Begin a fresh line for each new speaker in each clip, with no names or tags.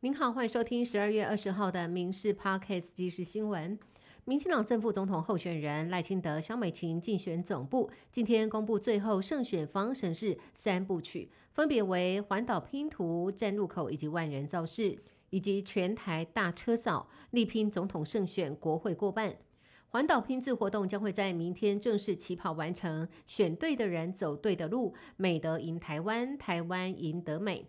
您好，欢迎收听十二月二十号的《民事 Podcast》即时新闻。民进党正副总统候选人赖清德、萧美琴竞选总部今天公布最后胜选方程式三部曲，分别为环岛拼图、站路口以及万人造势，以及全台大车扫，力拼总统胜选、国会过半。环岛拼字活动将会在明天正式起跑完成，选对的人走对的路，美德赢台湾，台湾赢得美。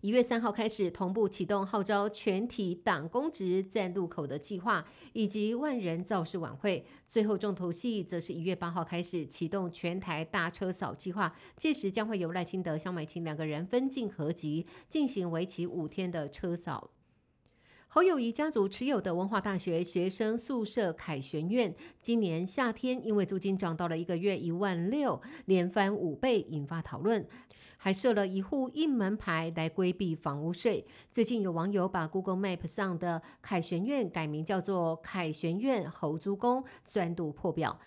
一月三号开始同步启动号召全体党公职在路口的计划，以及万人造势晚会。最后重头戏则是一月八号开始启动全台大车扫计划，届时将会由赖清德、萧美琴两个人分进合集，进行为期五天的车扫。侯友谊家族持有的文化大学学生宿舍凯旋苑，今年夏天因为租金涨到了一个月一万六，连翻五倍，引发讨论，还设了一户一门牌来规避房屋税。最近有网友把 Google Map 上的凯旋苑改名叫做凯旋苑侯租公，酸度破表。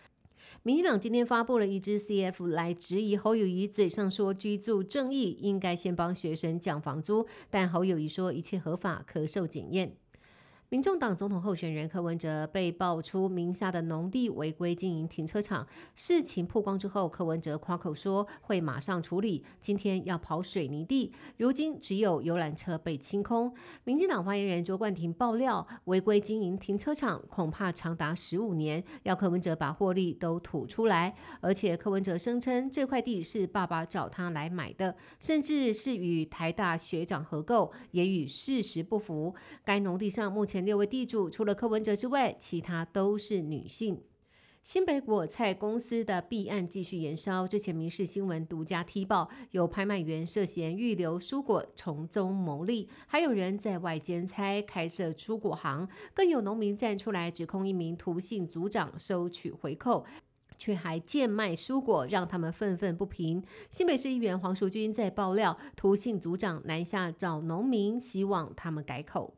民进党今天发布了一支 CF 来质疑侯友谊，嘴上说居住正义，应该先帮学生降房租，但侯友谊说一切合法，可受检验。民众党总统候选人柯文哲被爆出名下的农地违规经营停车场，事情曝光之后，柯文哲夸口说会马上处理，今天要跑水泥地，如今只有游览车被清空。民进党发言人卓冠廷爆料，违规经营停车场恐怕长达十五年，要柯文哲把获利都吐出来。而且柯文哲声称这块地是爸爸找他来买的，甚至是与台大学长合购，也与事实不符。该农地上目前。六位地主除了柯文哲之外，其他都是女性。新北果菜公司的弊案继续延烧，之前民事新闻独家踢爆，有拍卖员涉嫌预留蔬果从中牟利，还有人在外兼差开设蔬果行，更有农民站出来指控一名涂姓组长收取回扣，却还贱卖蔬果，让他们愤愤不平。新北市议员黄淑君在爆料，涂姓组长南下找农民，希望他们改口。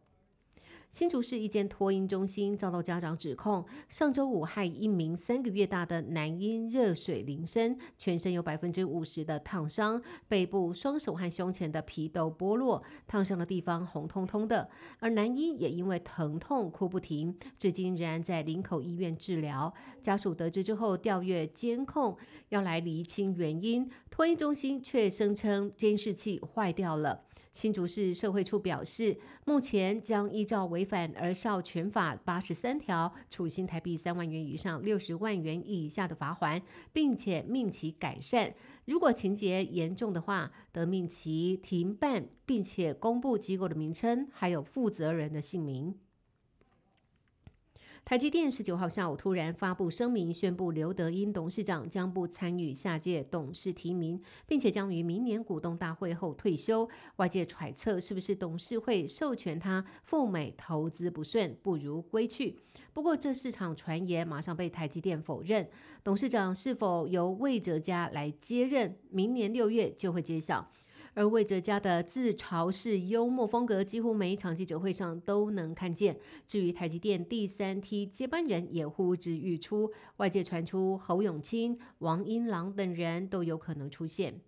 新竹市一间托婴中心遭到家长指控，上周五害一名三个月大的男婴热水淋身，全身有百分之五十的烫伤，背部、双手和胸前的皮都剥落，烫伤的地方红彤彤的。而男婴也因为疼痛哭不停，至今仍然在林口医院治疗。家属得知之后调阅监控，要来厘清原因，托婴中心却声称监视器坏掉了。新竹市社会处表示，目前将依照违反儿少权法八十三条，处新台币三万元以上六十万元以下的罚款，并且命其改善。如果情节严重的话，得命其停办，并且公布机构的名称，还有负责人的姓名。台积电十九号下午突然发布声明，宣布刘德英董事长将不参与下届董事提名，并且将于明年股东大会后退休。外界揣测是不是董事会授权他赴美投资不顺，不如归去。不过这市场传言马上被台积电否认。董事长是否由魏哲家来接任，明年六月就会揭晓。而魏哲家的自嘲式幽默风格，几乎每一场记者会上都能看见。至于台积电第三梯接班人，也呼之欲出，外界传出侯永清、王英郎等人都有可能出现。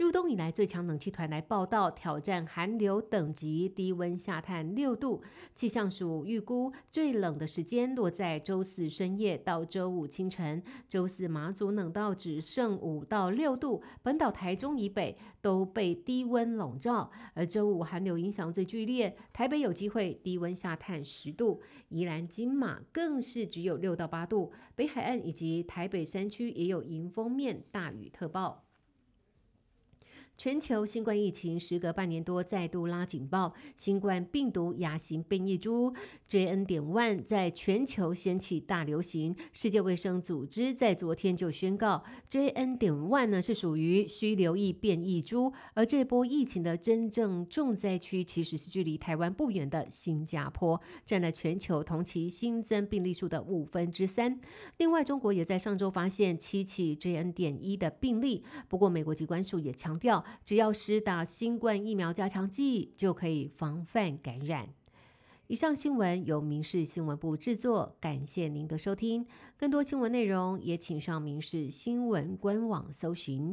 入冬以来最强冷气团来报道，挑战寒流等级，低温下探六度。气象署预估最冷的时间落在周四深夜到周五清晨。周四马祖冷到只剩五到六度，本岛台中以北都被低温笼罩。而周五寒流影响最剧烈，台北有机会低温下探十度，宜兰金马更是只有六到八度。北海岸以及台北山区也有迎风面大雨特报。全球新冠疫情时隔半年多再度拉警报，新冠病毒亚型变异株 JN. 点 one 在全球掀起大流行。世界卫生组织在昨天就宣告，JN. 点 one 呢是属于需留意变异株，而这波疫情的真正重灾区其实是距离台湾不远的新加坡，占了全球同期新增病例数的五分之三。另外，中国也在上周发现七起 JN. 点一的病例，不过美国机关署也强调。只要施打新冠疫苗加强剂，就可以防范感染。以上新闻由民事新闻部制作，感谢您的收听。更多新闻内容也请上民事新闻官网搜寻。